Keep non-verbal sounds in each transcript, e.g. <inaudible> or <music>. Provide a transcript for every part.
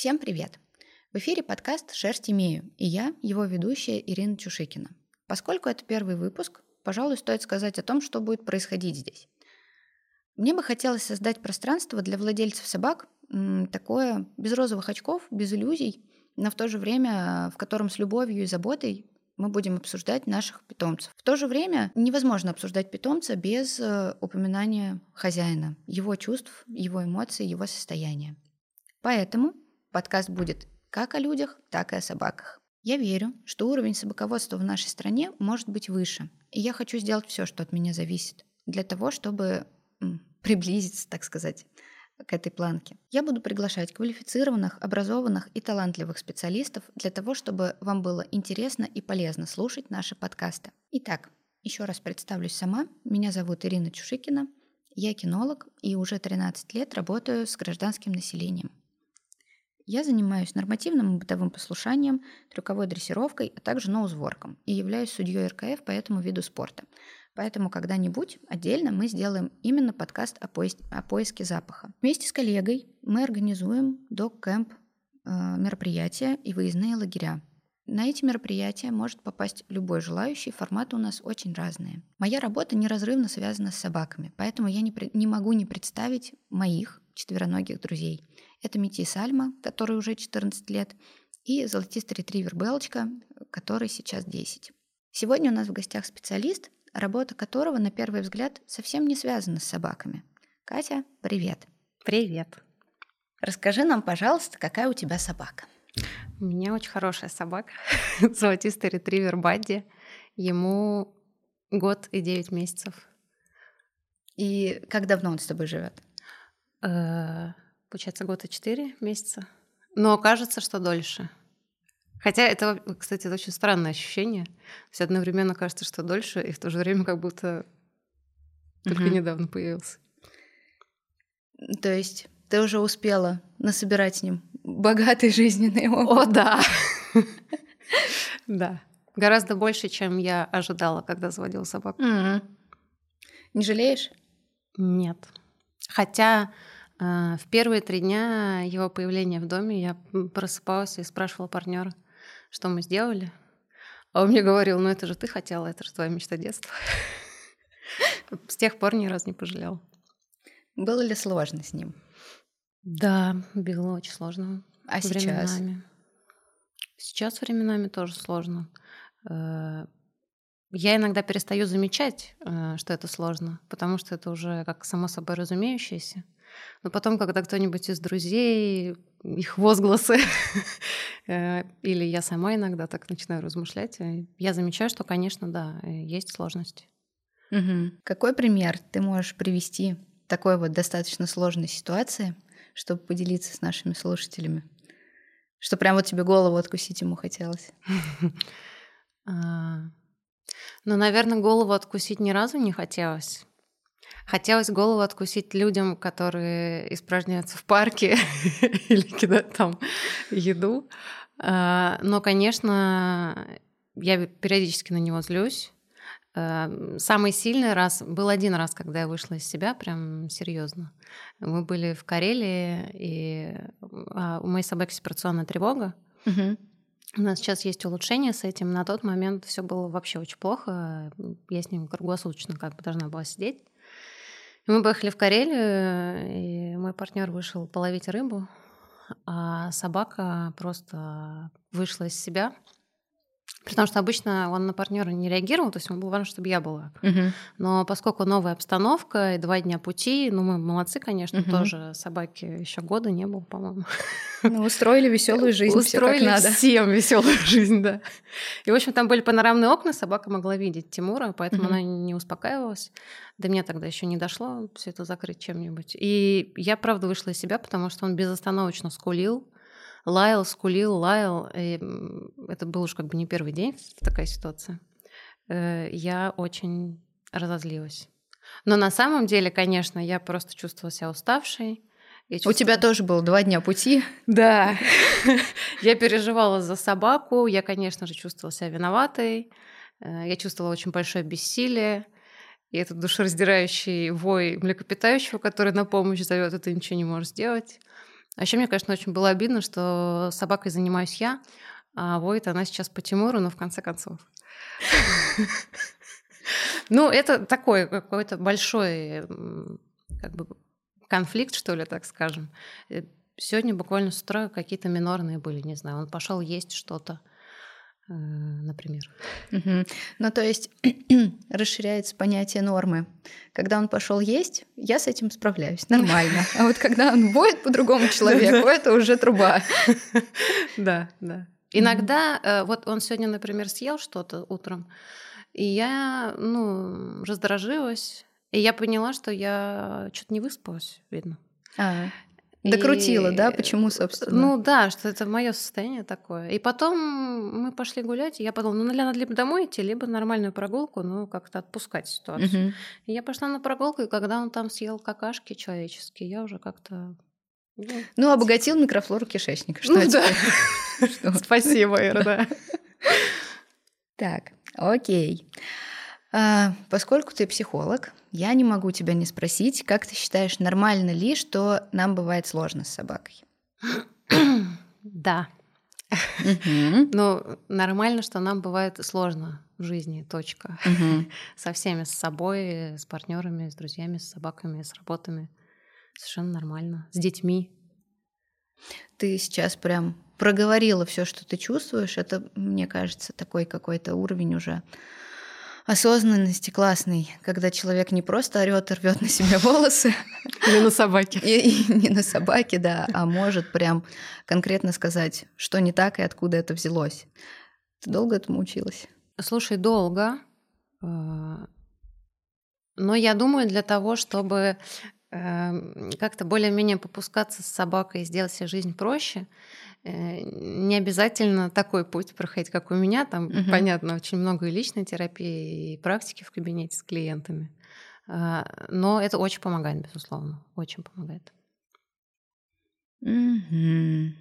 Всем привет! В эфире подкаст «Шерсть имею» и я, его ведущая Ирина Чушикина. Поскольку это первый выпуск, пожалуй, стоит сказать о том, что будет происходить здесь. Мне бы хотелось создать пространство для владельцев собак, такое без розовых очков, без иллюзий, но в то же время, в котором с любовью и заботой мы будем обсуждать наших питомцев. В то же время невозможно обсуждать питомца без э, упоминания хозяина, его чувств, его эмоций, его состояния. Поэтому подкаст будет как о людях, так и о собаках. Я верю, что уровень собаководства в нашей стране может быть выше, и я хочу сделать все, что от меня зависит, для того, чтобы приблизиться, так сказать, к этой планке. Я буду приглашать квалифицированных, образованных и талантливых специалистов для того, чтобы вам было интересно и полезно слушать наши подкасты. Итак, еще раз представлюсь сама. Меня зовут Ирина Чушикина. Я кинолог и уже 13 лет работаю с гражданским населением. Я занимаюсь нормативным и бытовым послушанием, трюковой дрессировкой, а также ноузворком и являюсь судьей РКФ по этому виду спорта – Поэтому когда-нибудь отдельно мы сделаем именно подкаст о, поис- о поиске запаха. Вместе с коллегой мы организуем док-кэмп э, мероприятия и выездные лагеря. На эти мероприятия может попасть любой желающий, форматы у нас очень разные. Моя работа неразрывно связана с собаками, поэтому я не, не могу не представить моих четвероногих друзей. Это Мити Сальма, который уже 14 лет, и золотистый ретривер Белочка, который сейчас 10. Сегодня у нас в гостях специалист, работа которого на первый взгляд совсем не связана с собаками. Катя, привет. Привет. Расскажи нам, пожалуйста, какая у тебя собака? У меня очень хорошая собака, <laughs> золотистый ретривер Бадди. Ему год и девять месяцев. И как давно он с тобой живет? Получается, год и четыре месяца. Но кажется, что дольше. Хотя это, кстати, это очень странное ощущение. То есть одновременно кажется, что дольше, и в то же время как будто только угу. недавно появился. То есть ты уже успела насобирать с ним богатый жизненный опыт? О, да. Да. Гораздо больше, чем я ожидала, когда заводила собаку. Не жалеешь? Нет. Хотя в первые три дня его появления в доме я просыпалась и спрашивала партнера, что мы сделали. А он мне говорил, ну это же ты хотела, это же твоя мечта детства. <laughs> С тех пор ни разу не пожалел. Было ли сложно с ним? Да, было очень сложно. А сейчас? Временами. Сейчас временами тоже сложно. Э, я иногда перестаю замечать, э, что это сложно, потому что это уже как само собой разумеющееся. Но потом, когда кто-нибудь из друзей, их возгласы, <laughs> э, или я сама иногда так начинаю размышлять, э, я замечаю, что, конечно, да, э, есть сложности. Угу. Какой пример ты можешь привести такой вот достаточно сложной ситуации, чтобы поделиться с нашими слушателями? Что прям вот тебе голову откусить ему хотелось? <laughs> А, ну, наверное, голову откусить ни разу не хотелось. Хотелось голову откусить людям, которые испражняются в парке <laughs> или кидают там еду. А, но, конечно, я периодически на него злюсь. А, самый сильный раз был один раз, когда я вышла из себя, прям серьезно. Мы были в Карелии, и а, у моей собаки сепарационная тревога. Угу. У нас сейчас есть улучшение с этим. На тот момент все было вообще очень плохо. Я с ним круглосуточно как бы должна была сидеть. Мы поехали в Карелию, и мой партнер вышел половить рыбу, а собака просто вышла из себя. Потому что обычно он на партнера не реагировал, то есть ему было важно, чтобы я была. Угу. Но поскольку новая обстановка и два дня пути, ну мы молодцы, конечно, угу. тоже собаки еще года не было, по-моему. Ну, устроили веселую жизнь, устроили все как надо. всем веселую жизнь, да. И в общем там были панорамные окна, собака могла видеть Тимура, поэтому угу. она не успокаивалась. До меня тогда еще не дошло все это закрыть чем-нибудь. И я правда вышла из себя, потому что он безостановочно скулил лаял, скулил, лаял. И это был уж как бы не первый день такая ситуация. Э, я очень разозлилась. Но на самом деле, конечно, я просто чувствовала себя уставшей. Чувствовала... У тебя тоже было два дня пути. Да. <laughs> я переживала за собаку. Я, конечно же, чувствовала себя виноватой. Э, я чувствовала очень большое бессилие. И этот душераздирающий вой млекопитающего, который на помощь зовет, это ничего не может сделать. Вообще, мне, конечно, очень было обидно, что собакой занимаюсь я, а воет она сейчас по Тимуру, но в конце концов. Ну, это такой какой-то большой как бы конфликт, что ли, так скажем. Э, сегодня буквально с утра какие-то минорные были, не знаю, он пошел есть что-то, например. Угу. Ну, то есть <clears throat> расширяется понятие нормы. Когда он пошел есть, я с этим справляюсь, нормально. А вот когда он воет по другому <laughs> человеку, это уже труба. <laughs> Да, да. Иногда, э, вот он сегодня, например, съел что-то утром, и я, ну, раздражилась, и я поняла, что я что-то не выспалась, видно. А, докрутила, и... да? Почему, собственно? Ну да, что это мое состояние такое. И потом мы пошли гулять, и я подумала, ну, надо либо домой идти, либо нормальную прогулку, ну, как-то отпускать ситуацию. Угу. И я пошла на прогулку, и когда он там съел какашки человеческие, я уже как-то ну, ну обогатил микрофлору кишечника. Что ну, да. <laughs> Спасибо, <laughs> Ира, да. Так, окей. А, поскольку ты психолог, я не могу тебя не спросить, как ты считаешь, нормально ли, что нам бывает сложно с собакой? Да. Ну, нормально, что нам бывает сложно в жизни, точка. <laughs> Со всеми, с собой, с партнерами, с друзьями, с собаками, с работами. Совершенно нормально. С детьми. Ты сейчас прям проговорила все, что ты чувствуешь. Это, мне кажется, такой какой-то уровень уже осознанности классный, когда человек не просто орет и рвет на себе волосы. Не на собаке. И, и не на собаке, да, а может прям конкретно сказать, что не так и откуда это взялось. Ты долго этому училась? Слушай, долго. А, но я думаю, для того, чтобы эм, как-то более-менее попускаться с собакой и сделать себе жизнь проще, Э, не обязательно такой путь проходить, как у меня. Там, угу. понятно, очень много и личной терапии, и практики в кабинете с клиентами. А, но это очень помогает, безусловно. Очень помогает. Угу.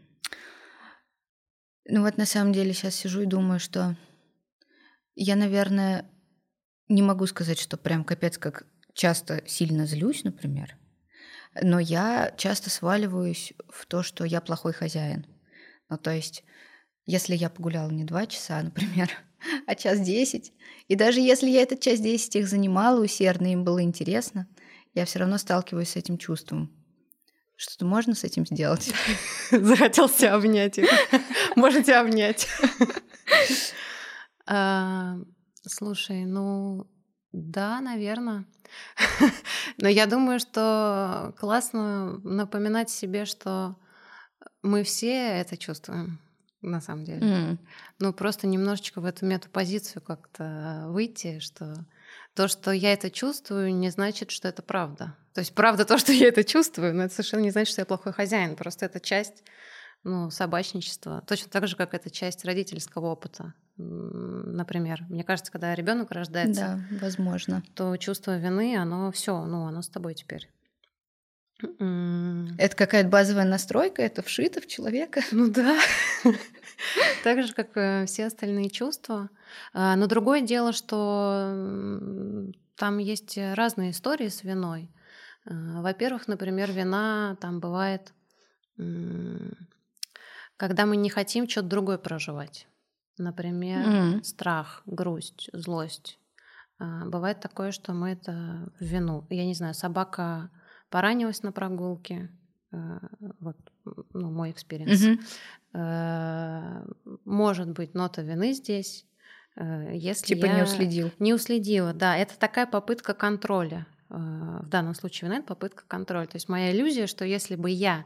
Ну вот на самом деле сейчас сижу и думаю, что я, наверное, не могу сказать, что прям капец как часто сильно злюсь, например, но я часто сваливаюсь в то, что я плохой хозяин. Ну, то есть, если я погуляла не два часа, например, <laughs> а час десять, и даже если я этот час десять их занимала усердно, им было интересно, я все равно сталкиваюсь с этим чувством. Что-то можно с этим сделать? <laughs> Захотелся обнять их. <laughs> Можете обнять. А, слушай, ну да, наверное. Но я думаю, что классно напоминать себе, что мы все это чувствуем, на самом деле. Mm. Ну, просто немножечко в эту метапозицию как-то выйти, что то, что я это чувствую, не значит, что это правда. То есть правда то, что я это чувствую, но это совершенно не значит, что я плохой хозяин. Просто это часть ну, собачничества. Точно так же, как это часть родительского опыта. Например, мне кажется, когда ребенок рождается, да, возможно, то чувство вины, оно все, ну, оно с тобой теперь. Это какая-то базовая настройка, это вшито в человека. Ну да. <laughs> Так же, как и все остальные чувства. А, но другое дело, что там есть разные истории с виной. А, во-первых, например, вина там бывает, когда мы не хотим что-то другое проживать. Например, mm. страх, грусть, злость. А, бывает такое, что мы это в вину. Я не знаю, собака поранилась на прогулке, э, вот ну, мой experience. Угу. Может быть, нота вины здесь. Э, если типа я не уследил. Не уследила, да. Это такая попытка контроля. В данном случае вина — это попытка контроля. То есть моя иллюзия, что если бы я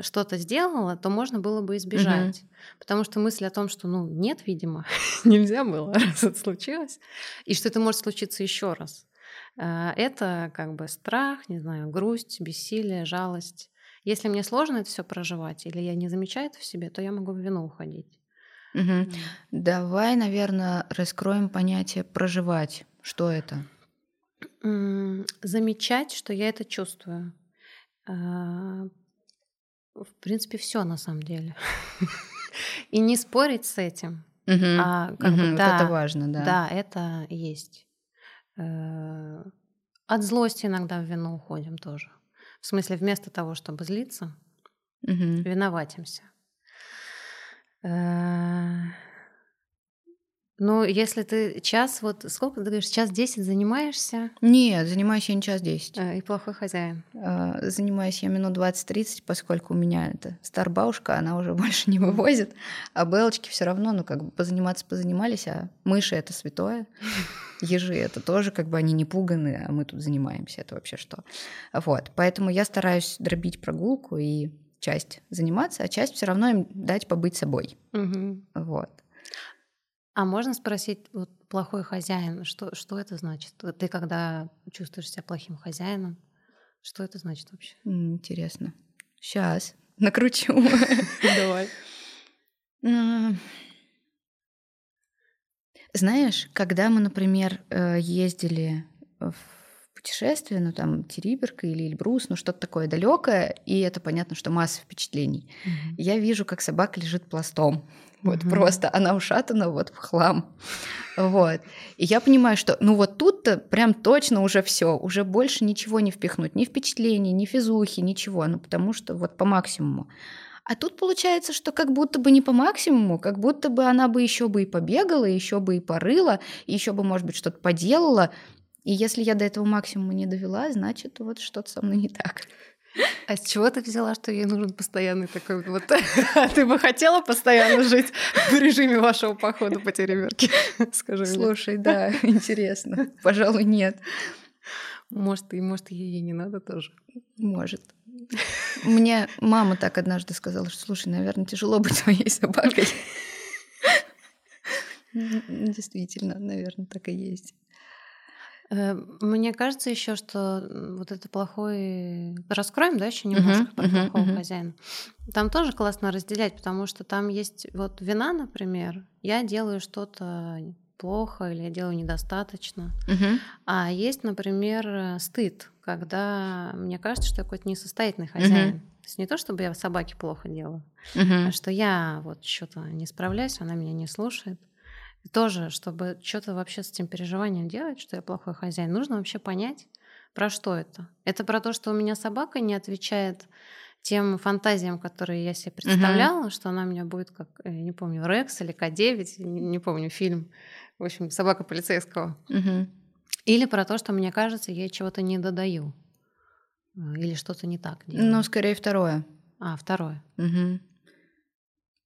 что-то сделала, то можно было бы избежать. Угу. Потому что мысль о том, что, ну, нет, видимо, <laughs> нельзя было, раз это случилось, и что это может случиться еще раз. Э, это как бы страх, не знаю, грусть, бессилие, жалость. Если мне сложно это все проживать, или я не замечаю это в себе, то я могу в вину уходить. Угу. Давай, наверное, раскроем понятие проживать. Что это? Замечать, что я это чувствую. Э, в принципе, все на самом деле. <laughs> И не спорить с этим. Угу. А как угу, бы, да, вот это важно, да. Да, это есть. Э, от злости иногда в вину уходим тоже. В смысле, вместо того, чтобы злиться, Мгм. виноватимся. Э, Ну, если ты час, вот сколько ты говоришь, час десять занимаешься, Нет, занимаюсь я не час десять. э, и плохой хозяин. Занимаюсь я минут 20-30, поскольку у меня это старбаушка, она уже <laughs> больше не вывозит. А белочки все равно, ну, как бы позаниматься позанимались, а мыши это святое. <laughs> Ежи это тоже, как бы они не пуганы, а мы тут занимаемся, это вообще что. Вот, поэтому я стараюсь дробить прогулку и часть заниматься, а часть все равно им дать побыть собой. Мгм. Вот. А можно спросить, вот плохой хозяин, что, что это значит? Ты когда чувствуешь себя плохим хозяином, что это значит вообще? Интересно. Сейчас накручу. <laughs> Давай. Знаешь, когда мы, например, э, ездили в путешествие, ну там Териберка или Эльбрус, ну что-то такое далекое, и это понятно, что масса впечатлений. Я вижу, как собака лежит пластом. Вот Мгм. просто она ушатана вот в хлам. Вот. И я понимаю, что ну вот тут-то прям точно уже все, уже больше ничего не впихнуть, ни впечатлений, ни физухи, ничего, ну потому что вот по максимуму. А тут получается, что как будто бы не по максимуму, как будто бы она бы еще бы и побегала, еще бы и порыла, еще бы, может быть, что-то поделала. И если я до этого максимума не довела, значит, вот что-то со мной не так. А с чего ты взяла, что ей нужен постоянный такой вот... <laughs> Ты бы хотела постоянно жить в режиме вашего похода по Тереберке? <laughs> Скажи мне. Слушай, да, <laughs> интересно. Пожалуй, нет. Может, и может, ей не надо тоже. Может. Мне мама так однажды сказала, что, слушай, наверное, тяжело быть твоей собакой. Действительно, наверное, так и есть. Э, Мне кажется еще, что вот это плохой... Раскроем, да, еще немножко Мгм, про плохого мгм. хозяина. Там тоже классно разделять, потому что там есть вот вина, например. Я делаю что-то плохо или я делаю недостаточно. Мгм. А есть, например, э, стыд, когда мне кажется, что я какой-то несостоятельный хозяин. То есть не то, чтобы я собаке плохо делаю, Мгм. а что я вот что-то не справляюсь, она меня не слушает. И тоже, чтобы что-то вообще с этим переживанием делать, что я плохой хозяин, нужно вообще понять, про что это. Это про то, что у меня собака не отвечает тем фантазиям, которые я себе представляла, что она у меня будет как, э, не помню, Рекс или К9, не, не помню, фильм. В общем, собака полицейского. Мгм. Или про то, что мне кажется, я чего-то не додаю. э, Или что-то не так делаю. Ну, скорее второе. А, второе. Мгм.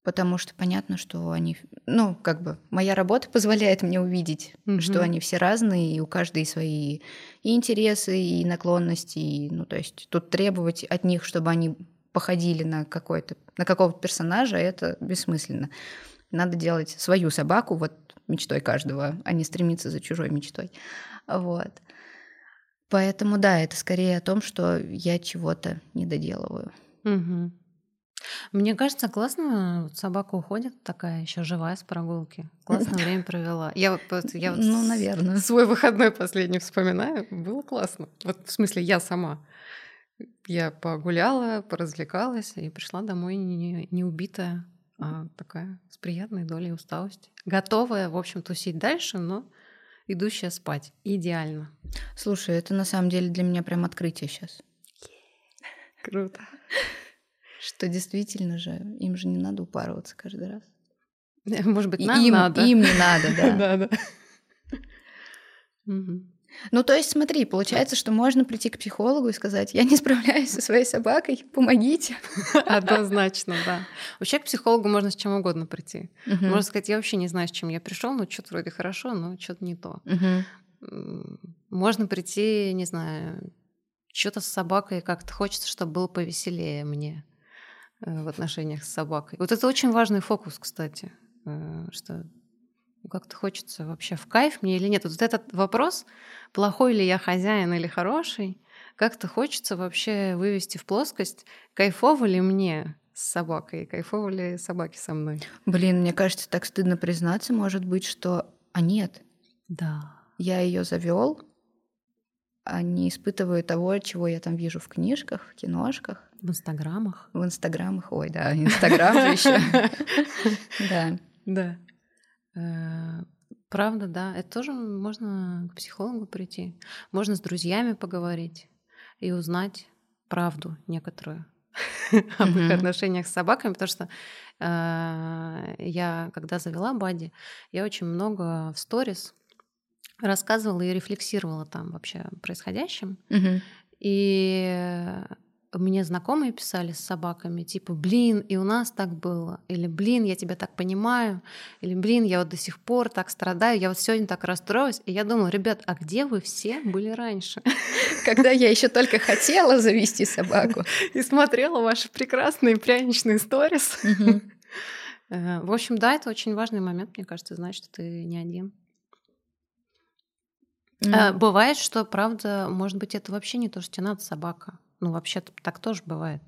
Потому что понятно, что они... Ну, как бы, моя работа <laughs> позволяет мне увидеть, что Мгм. они все разные, и у каждой свои и интересы, и наклонности. и, ну, то есть тут требовать от них, чтобы они походили на какой-то на какого-то персонажа, это бессмысленно. Надо делать свою собаку вот мечтой каждого, а не стремиться за чужой мечтой. Вот. Поэтому да, это скорее о том, что я чего-то не доделываю. Мгм. Мне кажется, классно, вот собака уходит такая еще живая с прогулки. Классно <laughs> время провела. Я вот, я вот Ну, наверное. свой выходной последний вспоминаю. Было классно. Вот в смысле, я сама. Я погуляла, поразвлекалась и пришла домой не, не убитая, а такая с приятной долей усталости. Готовая, в общем, тусить дальше, но идущая спать. Идеально. Слушай, это на самом деле для меня прям открытие сейчас. Круто. Что действительно же, им же не надо упарываться каждый раз. <laughs> Может быть, нам им, надо. им не надо, <laughs> да. Да, да. Ну, то есть, смотри, получается, что можно прийти к психологу и сказать, я не справляюсь со своей собакой, помогите. <laughs> Однозначно, да. Вообще к психологу можно с чем угодно прийти. Мгм. Можно сказать, я вообще не знаю, с чем я пришел, но что-то вроде хорошо, но что-то не то. М, Можно прийти, не знаю, что-то с собакой как-то хочется, чтобы было повеселее мне в отношениях с собакой. Вот это очень важный фокус, кстати, э, что как-то хочется вообще в кайф мне или нет. Вот этот вопрос, плохой ли я хозяин или хороший, как-то хочется вообще вывести в плоскость, кайфово ли мне с собакой, кайфово ли собаке со мной. Блин, мне кажется, так стыдно признаться, может быть, что... А нет, Да. я ее завел, а не испытываю того, чего я там вижу в книжках, в киношках, В инстаграмах. в инстаграмах. Ой, да, инстаграм же еще. <laughs> Да. Да. Э, Правда, да. Это тоже можно к психологу прийти. Можно с друзьями поговорить и узнать правду некоторую. <laughs> об их отношениях с собаками, потому что э, я, когда завела Бади, я очень много в сторис рассказывала и рефлексировала там вообще происходящем. И мне знакомые писали с собаками, типа, блин, и у нас так было, или блин, я тебя так понимаю, или блин, я вот до сих пор так страдаю, я вот сегодня так расстроилась. И я думала, ребят, а где вы все были раньше? <laughs> Когда я еще только хотела завести собаку. И смотрела ваши прекрасные пряничные сторис. Э, в общем, да, это очень важный момент, мне кажется, знать, что ты не один. Mm. Бывает, что, правда, может быть, это вообще не то, что тебе надо собака. Ну, вообще так тоже бывает.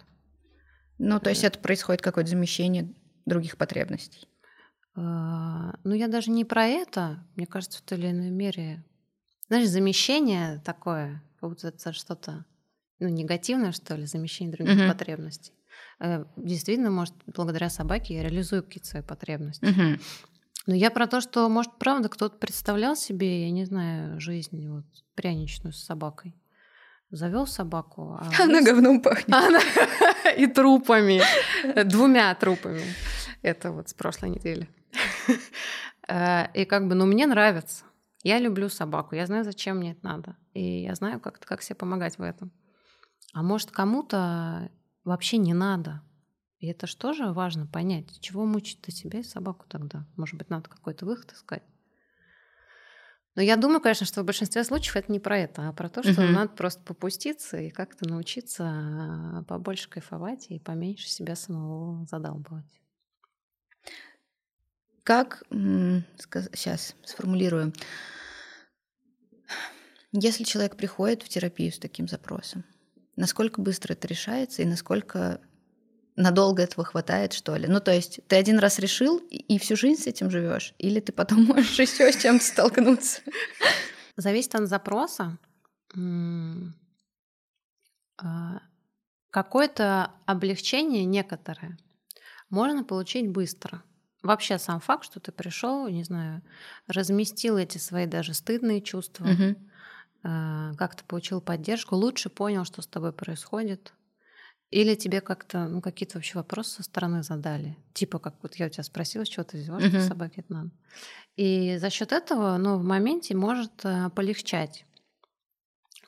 Ну, то есть э. это происходит какое-то замещение других потребностей. А, ну, я даже не про это. Мне кажется, в той или иной мере. Знаешь, замещение такое, как будто это что-то ну, негативное, что ли, замещение других uh-huh. потребностей. Э, действительно, может, благодаря собаке я реализую какие-то свои потребности. Uh-huh. Но я про то, что, может, правда, кто-то представлял себе, я не знаю, жизнь вот пряничную с собакой завел собаку. А <laughs> Она есть... говном пахнет. <laughs> Она... <laughs> И трупами. Двумя трупами. Это вот с прошлой недели. Э, и как бы, ну, мне нравится. Я люблю собаку. Я знаю, зачем мне это надо. И я знаю, как, как себе помогать в этом. А может, кому-то вообще не надо. И это же тоже важно понять, чего мучить ты себя и собаку тогда. Может быть, надо какой-то выход искать. Но я думаю, конечно, что в большинстве случаев это не про это, а про то, что угу. надо просто попуститься и как-то научиться а, побольше кайфовать и поменьше себя самого задалбывать. Как сейчас сформулирую. Если человек приходит в терапию с таким запросом, насколько быстро это решается и насколько надолго этого хватает, что ли? Ну, то есть ты один раз решил и всю жизнь с этим живешь, или ты потом <laughs> можешь еще с чем-то столкнуться? Зависит от запроса. А, какое-то облегчение некоторое можно получить быстро. Вообще сам факт, что ты пришел, не знаю, разместил эти свои даже стыдные чувства, угу. как-то получил поддержку, лучше понял, что с тобой происходит, или тебе как-то ну, какие-то вообще вопросы со стороны задали? Типа, как вот я у тебя спросила, что ты взяла, что собаке это надо. И за счет этого, ну, в моменте может э, полегчать.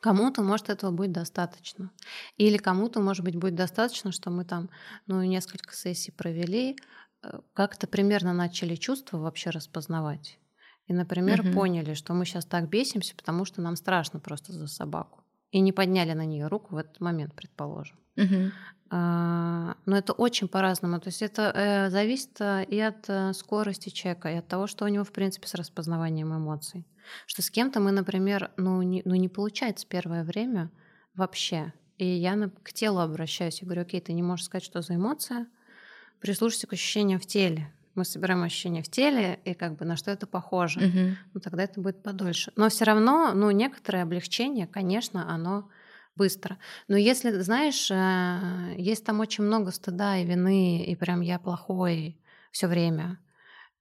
Кому-то, может, этого будет достаточно. Или кому-то, может быть, будет достаточно, что мы там, ну, несколько сессий провели, э, как-то примерно начали чувства вообще распознавать. И, например, угу. поняли, что мы сейчас так бесимся, потому что нам страшно просто за собаку. И не подняли на нее руку в этот момент, предположим. Угу. А, но это очень по-разному. То есть это э, зависит э, и от э, скорости человека, и от того, что у него, в принципе, с распознаванием эмоций. Что с кем-то мы, например, ну не, ну, не получается первое время вообще. И я на, к телу обращаюсь. Я говорю, окей, ты не можешь сказать, что за эмоция. Прислушайся к ощущениям в теле. Мы собираем ощущения в теле, и как бы на что это похоже. Угу. Ну, тогда это будет подольше. Но все равно, ну, некоторое облегчение, конечно, оно быстро. Но если, знаешь, э, есть там очень много стыда и вины, и прям я плохой все время,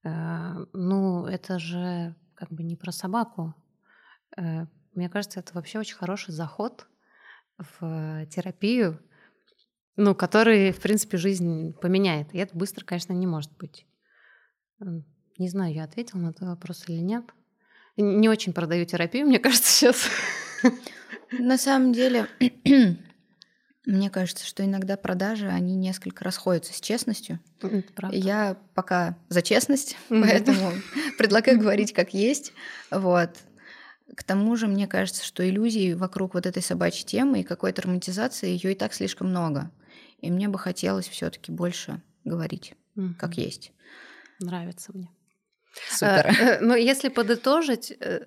э, ну, это же как бы не про собаку. Э, мне кажется, это вообще очень хороший заход в терапию, ну, который, в принципе, жизнь поменяет. И это быстро, конечно, не может быть. Не знаю, я ответила на этот вопрос или нет. Не очень продаю терапию, мне <laughs> кажется, сейчас. На самом деле, <clears throat> мне кажется, что иногда продажи, они несколько расходятся с честностью. Я пока за честность, <laughs> поэтому <laughs> предлагаю говорить как есть. Вот. К тому же, мне кажется, что иллюзий вокруг вот этой собачьей темы и какой-то романтизации ее и так слишком много. И мне бы хотелось все-таки больше говорить, как есть. Нравится мне. Супер. Но если подытожить, э,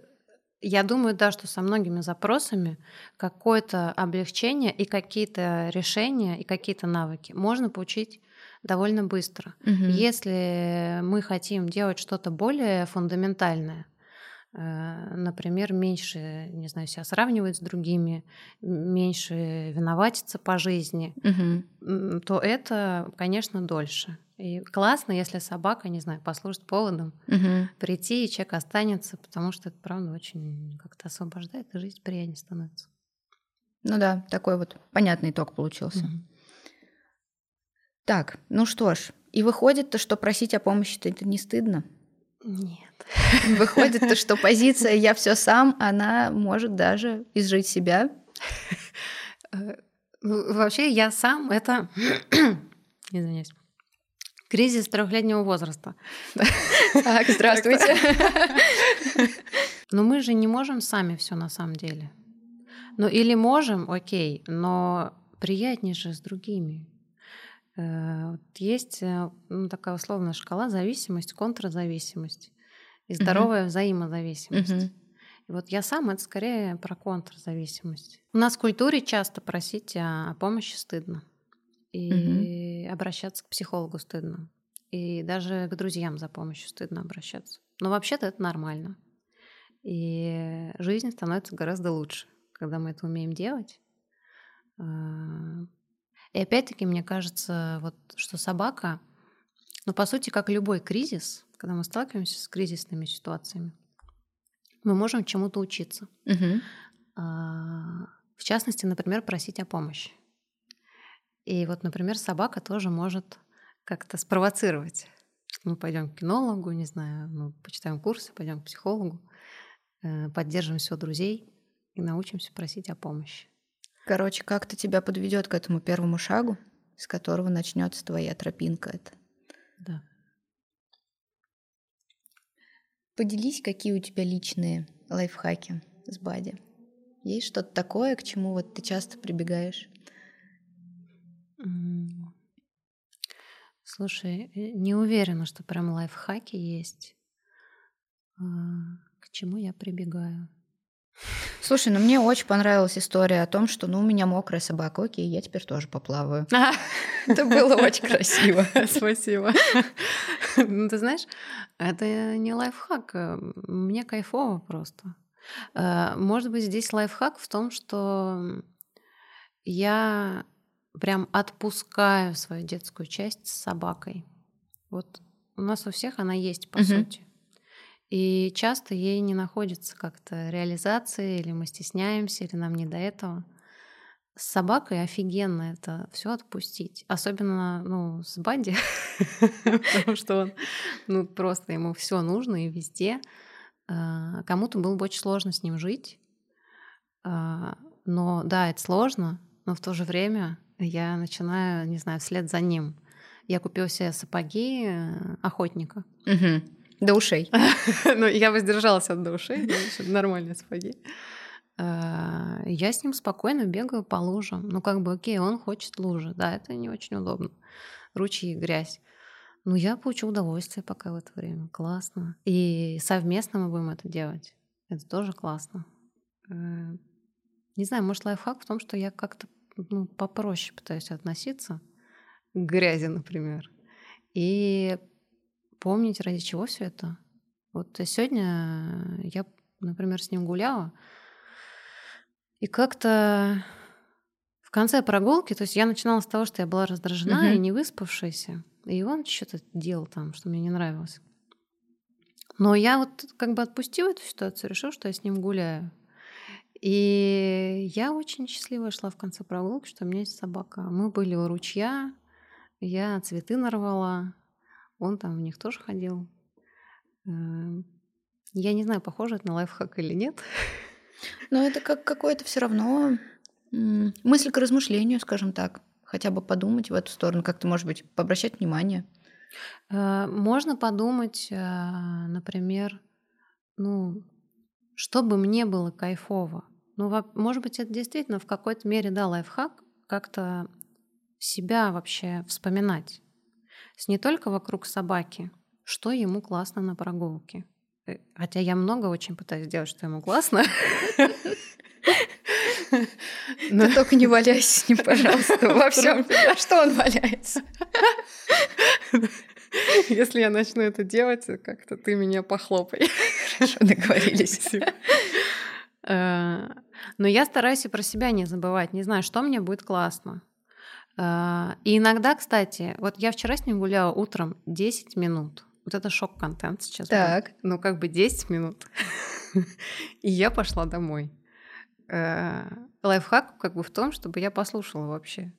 я думаю, да, что со многими запросами какое-то облегчение и какие-то решения и какие-то навыки можно получить довольно быстро. Угу. Если мы хотим делать что-то более фундаментальное, например, меньше, не знаю, себя сравнивать с другими, меньше виноватиться по жизни, угу. то это, конечно, дольше. И классно, если собака, не знаю, послужит поводом угу. прийти, и человек останется, потому что это, правда, очень как-то освобождает, и жизнь приятнее становится. Ну да, такой вот понятный итог получился. Угу. Так, ну что ж, и выходит-то, что просить о помощи это не стыдно. Нет. Выходит-то, что <laughs> позиция «я все сам», она может даже изжить себя. Э, ну, вообще, я сам — это... <clears throat> Извиняюсь. Кризис трехлетнего возраста. Так, здравствуйте. Но мы же не можем сами все на самом деле. Ну или можем, окей, но приятнее же с другими. Э, есть э, ну, такая условная шкала зависимость, контрзависимость и здоровая угу. взаимозависимость. Угу. И вот я сам это скорее про контрзависимость. У нас в культуре часто просить о помощи стыдно. И угу. Обращаться к психологу стыдно. И даже к друзьям за помощью стыдно обращаться. Но вообще-то это нормально. И жизнь становится гораздо лучше, когда мы это умеем делать. А, и опять-таки, мне кажется, вот, что собака, ну, по сути, как любой кризис, когда мы сталкиваемся с кризисными ситуациями, мы можем чему-то учиться. Угу. В частности, например, просить о помощи. И вот, например, собака тоже может как-то спровоцировать. Мы пойдем к кинологу, не знаю, мы почитаем курсы, пойдем к психологу, э, поддержим все друзей и научимся просить о помощи. Короче, как-то тебя подведет к этому первому шагу, с которого начнется твоя тропинка. Это. Да. Поделись, какие у тебя личные лайфхаки с Бади. Есть что-то такое, к чему вот ты часто прибегаешь? Слушай, э, не уверена, что прям лайфхаки есть. А, к чему я прибегаю? Слушай, ну мне очень понравилась история о том, что ну у меня мокрая собака, окей, я теперь тоже поплаваю. <laughs> Это было очень красиво. <laughs> Спасибо. Ну ты знаешь, это не лайфхак, э, мне кайфово просто. Э, может быть, здесь лайфхак в том, что я прям отпускаю свою детскую часть с собакой. Вот у нас у всех она есть, по сути. И часто ей не находится как-то реализации, или мы стесняемся, или нам не до этого. С собакой офигенно это все отпустить. Особенно ну, с Бадди, <laughs> потому что он ну, просто ему все нужно и везде. А, кому-то было бы очень сложно с ним жить. А, но да, это сложно, но в то же время я начинаю, не знаю, вслед за ним. Я купила себе сапоги э, охотника. До ушей. <laughs> Ну, я воздержалась от до ушей, нормальные сапоги. А, я с ним спокойно бегаю по лужам. Ну, как бы, окей, он хочет лужи. Да, это не очень удобно. Ручьи, грязь. Ну, я получу удовольствие пока в это время. Классно. И совместно мы будем это делать. Это тоже классно. Э, не знаю, может, лайфхак в том, что я как-то ну, попроще пытаюсь относиться к грязи, например. И помнить, ради чего все это. Вот сегодня я, например, с ним гуляла, и как-то в конце прогулки, то есть я начинала с того, что я была раздражена угу. и не выспавшаяся, и он что-то делал там, что мне не нравилось. Но я вот как бы отпустила эту ситуацию, решила, что я с ним гуляю. И я очень счастливая шла в конце прогулки, что у меня есть собака. Мы были у ручья, я цветы нарвала, он там в них тоже ходил. Эм, я не знаю, похоже это на лайфхак или нет. Но это как какое-то все равно мысль к размышлению, скажем так. Хотя бы подумать в эту сторону, как-то, может быть, пообращать внимание. Э, можно подумать, э, например, ну, чтобы мне было кайфово. Ну, может быть, это действительно в какой-то мере, да, лайфхак, как-то себя вообще вспоминать с не только вокруг собаки, что ему классно на прогулке. Э, хотя я много очень пытаюсь сделать, что ему классно. Но только не валяйся с ним, пожалуйста, во всем. А что он валяется? Если я начну это делать, как-то ты меня похлопай. Хорошо, <laughs> договорились. Э, но я стараюсь и про себя не забывать. Не знаю, что мне будет классно. А, и иногда, кстати, вот я вчера с ним гуляла утром 10 минут. Вот это шок-контент сейчас. Так. Ну, как бы 10 минут. <laughs> И я пошла домой. Э, лайфхак как бы в том, чтобы я послушала вообще,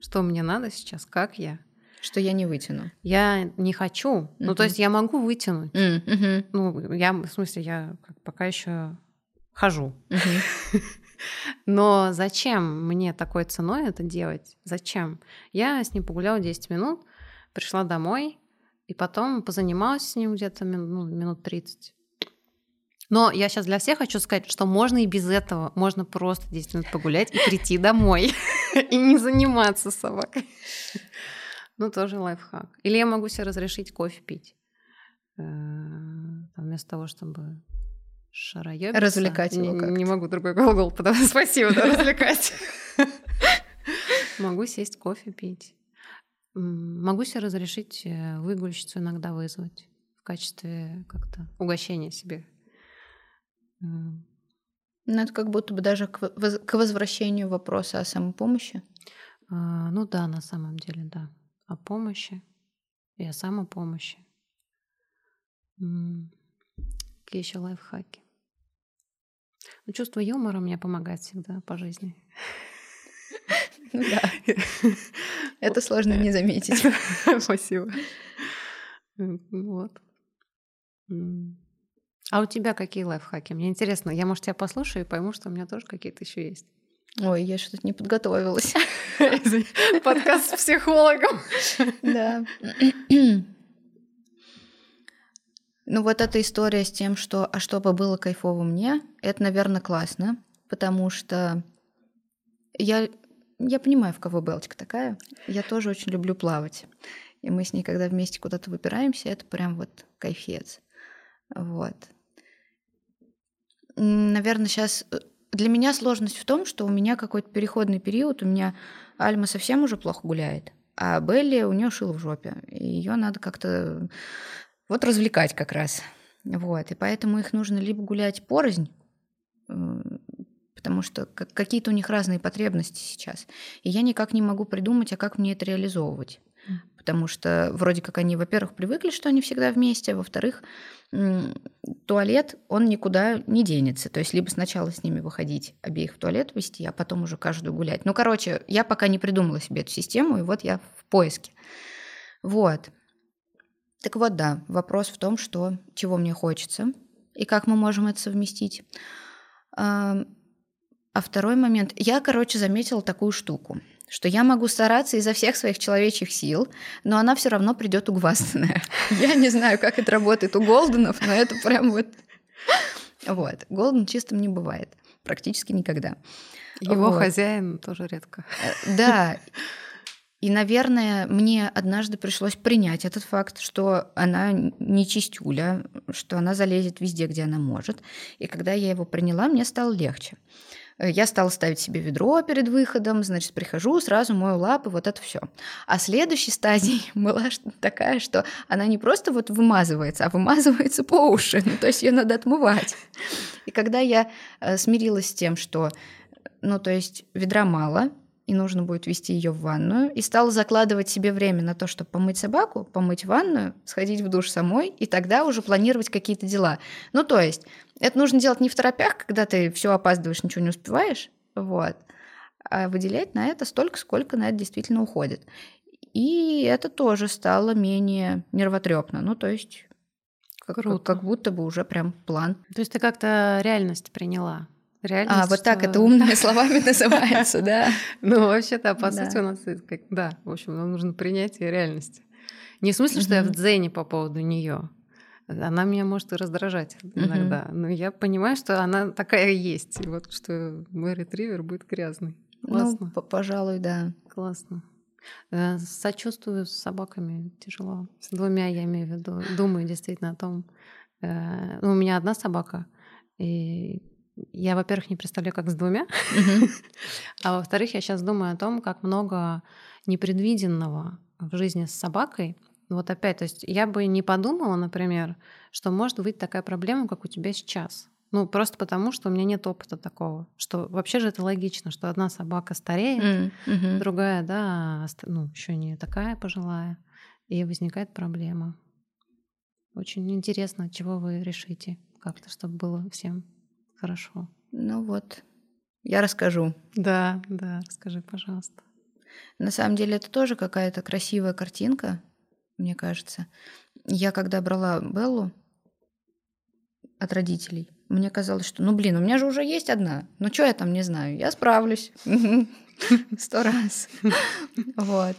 что мне надо сейчас, как я. Что я не вытяну. Я не хочу. Ну, то есть я могу вытянуть. Мгм, Ну, я, в смысле, я пока еще хожу. мгм. <laughs> Но зачем мне такой ценой это делать? Зачем? Я с ним погуляла 10 минут, пришла домой, и потом позанималась с ним где-то мин- ну, минут 30. Но я сейчас для всех хочу сказать, что можно и без этого. Можно просто 10 минут погулять и прийти домой. <laughs> И не заниматься собакой. Ну, тоже лайфхак. Или я могу себе разрешить кофе пить. Э, Вместо того, чтобы шароёбиться. Развлекать его Не- как-то. Не могу другой глагол подавать. <laughs> Спасибо, да, развлекать. <laughs> Могу сесть кофе пить. Могу себе разрешить э, выгульщицу иногда вызвать в качестве как-то угощения себе. М, Ну, это как будто бы даже к возвращению вопроса о самопомощи. а, Ну да, на самом деле, да. О помощи и о самопомощи. Какие еще лайфхаки? Ну, чувство юмора мне помогает всегда по жизни. Ну да, <laughs> это сложно не заметить. <laughs> Спасибо. Вот. А у тебя какие лайфхаки? Мне интересно, я, может, тебя послушаю и пойму, что у меня тоже какие-то еще есть. Ой, я что-то не подготовилась. <laughs> Подкаст с психологом. Да. Ну вот эта история с тем, что «а чтобы было кайфово мне», это, наверное, классно, потому что я, я понимаю, в кого Белочка такая. Я тоже очень люблю плавать. И мы с ней, когда вместе куда-то выбираемся, это прям вот кайфец. Вот. Наверное, сейчас для меня сложность в том, что у меня какой-то переходный период, у меня Альма совсем уже плохо гуляет, а Белли у нее шило в жопе, ее надо как-то вот развлекать как раз. Вот, и поэтому их нужно либо гулять порознь, потому что как- какие-то у них разные потребности сейчас. И я никак не могу придумать, а как мне это реализовывать. Потому что вроде как они, во-первых, привыкли, что они всегда вместе, во-вторых, туалет, он никуда не денется. То есть либо сначала с ними выходить, обеих в туалет вести, а потом уже каждую гулять. Ну, короче, я пока не придумала себе эту систему, и вот я в поиске. Вот. Так вот, да, вопрос в том, что чего мне хочется и как мы можем это совместить. А второй момент. Я, короче, заметила такую штуку, что я могу стараться изо всех своих человечьих сил, но она все равно придет угвастанная. <laughs> Я не знаю, как это работает у Голденов, но это прям вот... Вот. Голден чистым не бывает. Практически никогда. Его Вот. хозяин тоже редко. Э, Да. И, наверное, мне однажды пришлось принять этот факт, что она не чистюля, что она залезет везде, где она может. И когда я его приняла, мне стало легче. Э, Я стала ставить себе ведро перед выходом, значит, прихожу, сразу мою лапы, вот это все. А следующей стадией <laughs> была такая, что она не просто вот вымазывается, а вымазывается по уши. Ну, то есть ее надо отмывать. И когда я э, смирилась с тем, что, ну, то есть ведра мало, и нужно будет вести ее в ванную, и стала закладывать себе время на то, чтобы помыть собаку, помыть ванную, сходить в душ самой, и тогда уже планировать какие-то дела. Ну, то есть, это нужно делать не в торопях, когда ты все опаздываешь, ничего не успеваешь, вот, а выделять на это столько, сколько на это действительно уходит. И это тоже стало менее нервотрепно. Ну, то есть, как, Круто. как будто бы уже прям план. То есть ты как-то реальность приняла. Реальность, А, вот так что- это умными словами <laughs> называется, да. Ну, вообще-то, по сути, у нас. Да, в общем, нам нужно принятие реальности. Не в смысле, что я в дзене по поводу нее. Она меня может и раздражать иногда. Но я понимаю, что она такая есть. И вот что мой ретривер будет грязный. Классно. Ну, пожалуй, да. Классно. Э, Сочувствую с собаками тяжело. С двумя я имею в виду. Думаю действительно о том. э, Ну, у меня одна собака. И я, во-первых, не представляю, как с двумя. <laughs> А во-вторых, я сейчас думаю о том, как много непредвиденного в жизни с собакой. Вот опять, то есть я бы не подумала, например, что может быть такая проблема, как у тебя сейчас. Ну, просто потому, что у меня нет опыта такого. Что вообще же это логично, что одна собака стареет, мгм. другая, да, ну, еще не такая пожилая, и возникает проблема. Очень интересно, чего вы решите как-то, чтобы было всем хорошо. Ну вот, я расскажу. Да, да, расскажи, пожалуйста. На самом деле это тоже какая-то красивая картинка, мне кажется. Я когда брала Беллу от родителей, мне казалось, что, ну блин, у меня же уже есть одна. Ну что я там не знаю? Я справлюсь. <laughs> Сто раз. Вот.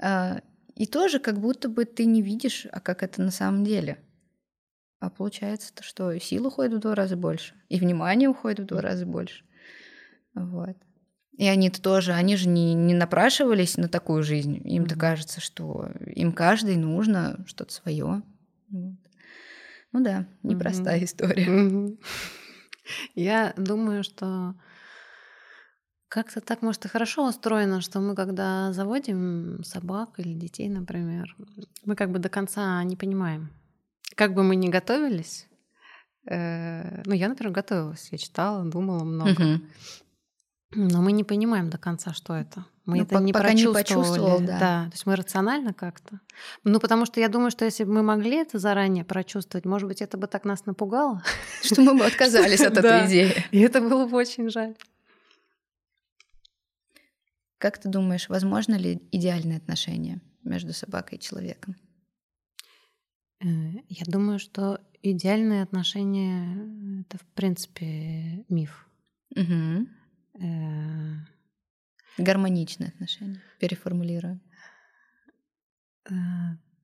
А, и тоже как будто бы ты не видишь, а как это на самом деле. А получается то, что сил уходит в два раза больше, и внимание уходит в два раза больше. Вот. И они-то тоже, они же не, не напрашивались на такую жизнь. Им-то mm-hmm. кажется, что им каждый нужно что-то свое. Вот. Ну да, непростая mm-hmm. история. Mm-hmm. Я думаю, что как-то так, может, и хорошо устроено, что мы, когда заводим собак или детей, например, мы как бы до конца не понимаем. Как бы мы ни готовились, э, ну, я, например, готовилась, я читала, думала много. Угу. Но мы не понимаем до конца, что это. Мы ну, это не пока прочувствовали. Не почувствовал, да. да. То есть мы рационально как-то. Ну, потому что я думаю, что если бы мы могли это заранее прочувствовать, может быть, это бы так нас напугало. Что мы бы отказались от <laughs> этой идеи. И это было бы очень жаль. Как ты думаешь, возможно ли идеальные отношения между собакой и человеком? Э, я думаю, что идеальные отношения это в принципе миф. Угу. Гармоничные отношения, переформулирую. Э,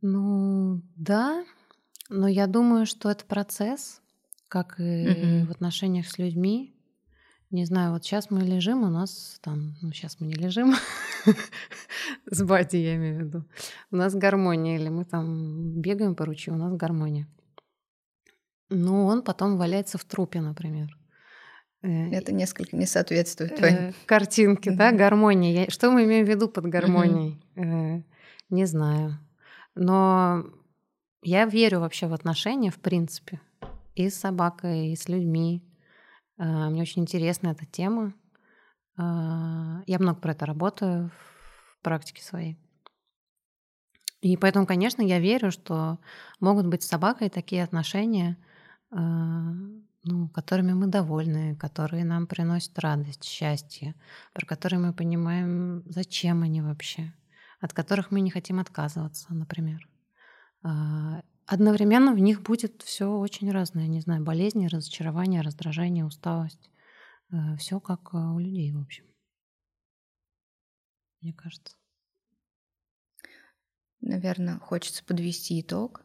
ну да, но я думаю, что это процесс, как и угу. в отношениях с людьми. Не знаю, вот сейчас мы лежим, у нас там, ну сейчас мы не лежим, <laughs> с бати я имею в виду. У нас гармония, или мы там бегаем по ручью, у нас гармония. Ну, он потом валяется в трупе, например. Э, Это несколько не соответствует э, твоей <laughs> картинке, да, гармония. Что мы имеем в виду под гармонией? Э, не знаю. Но я верю вообще в отношения, в принципе, и с собакой, и с людьми. А, мне очень интересна эта тема. А, я много про это работаю в практике своей. И поэтому, конечно, я верю, что могут быть с собакой такие отношения, а, ну, которыми мы довольны, которые нам приносят радость, счастье, про которые мы понимаем, зачем они вообще, от которых мы не хотим отказываться, например. Одновременно в них будет все очень разное, не знаю, болезни, разочарование, раздражение, усталость. Э, все как э, у людей, в общем. Мне кажется. Наверное, хочется подвести итог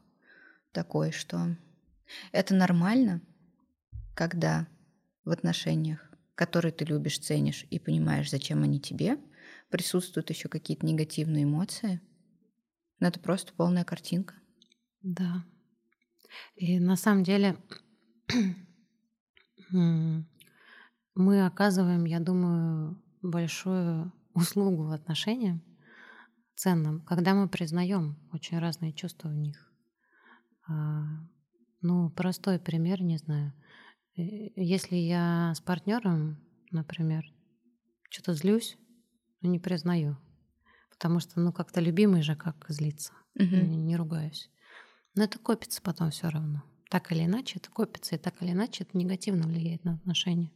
такой, что это нормально, когда в отношениях, которые ты любишь, ценишь и понимаешь, зачем они тебе, присутствуют еще какие-то негативные эмоции. Но это просто полная картинка. Да. И на самом деле <clears throat> мы оказываем, я думаю, большую <laughs> услугу в отношениях ценным, когда мы признаем очень разные чувства в них. А, ну, простой пример, не знаю. Э, если я с партнером, например, что-то злюсь, но не признаю, потому что, ну, как-то любимый же как злиться, угу. не, не ругаюсь. Но это копится потом все равно. Так или иначе это копится, и так или иначе это негативно влияет на отношения.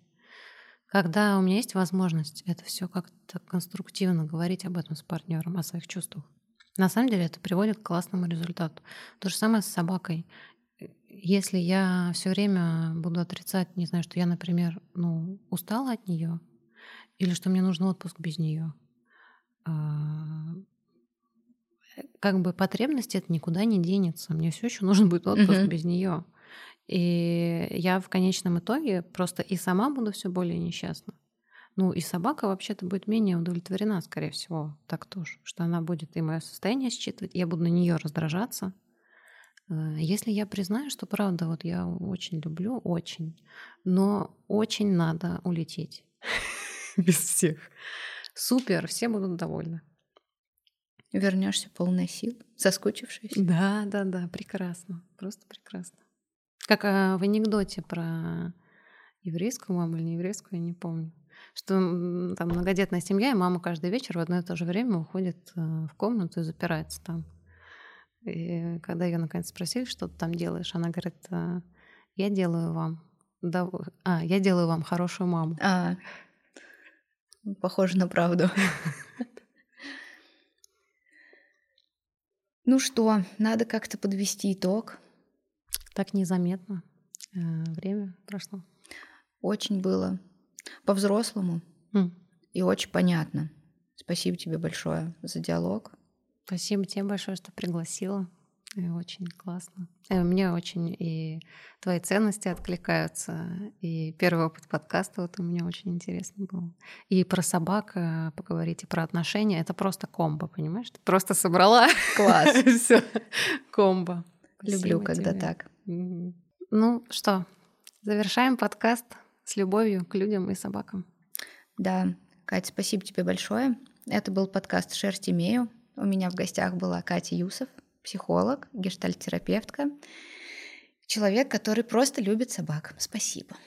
Когда у меня есть возможность это все как-то конструктивно говорить об этом с партнером, о своих чувствах, на самом деле это приводит к классному результату. То же самое с собакой. Если я все время буду отрицать, не знаю, что я, например, ну, устала от нее, или что мне нужен отпуск без нее, а, как бы потребность это никуда не денется. Мне все еще нужен будет отпуск uh-huh. без нее. И я в конечном итоге просто и сама буду все более несчастна. Ну и собака вообще-то будет менее удовлетворена, скорее всего, так тоже, что она будет и мое состояние считывать, я буду на нее раздражаться. Э, если я признаю, что правда, вот я очень люблю, очень, но очень надо улететь <laughs> без всех. Супер, все будут довольны. Вернешься полной сил, соскучившись. Да, да, да, прекрасно, просто прекрасно. Как а, в анекдоте про еврейскую маму или не еврейскую, я не помню. Что там многодетная семья, и мама каждый вечер в одно и то же время уходит э, в комнату и запирается там. И когда ее наконец спросили, что ты там делаешь, она говорит, «Э, я делаю вам, а, я делаю вам хорошую маму. А, похоже на правду. <laughs> Ну что, надо как-то подвести итог. Так незаметно. Э, время прошло. Очень было по-взрослому М. и очень понятно. Спасибо тебе большое за диалог. Спасибо тебе большое, что пригласила. И очень классно. Э, Мне очень и твои ценности откликаются. И первый опыт подкаста вот у меня очень интересный был. И про собак э, поговорить, и про отношения. Это просто комбо, понимаешь? Ты просто собрала. Класс. <laughs> Все. Комбо. Люблю, когда так. Ну что, завершаем подкаст с любовью к людям и собакам. Да, Катя, спасибо тебе большое. Это был подкаст «Шерсть имею». У меня в гостях была Катя Юсов, психолог, гештальтерапевтка, человек, который просто любит собак. Спасибо.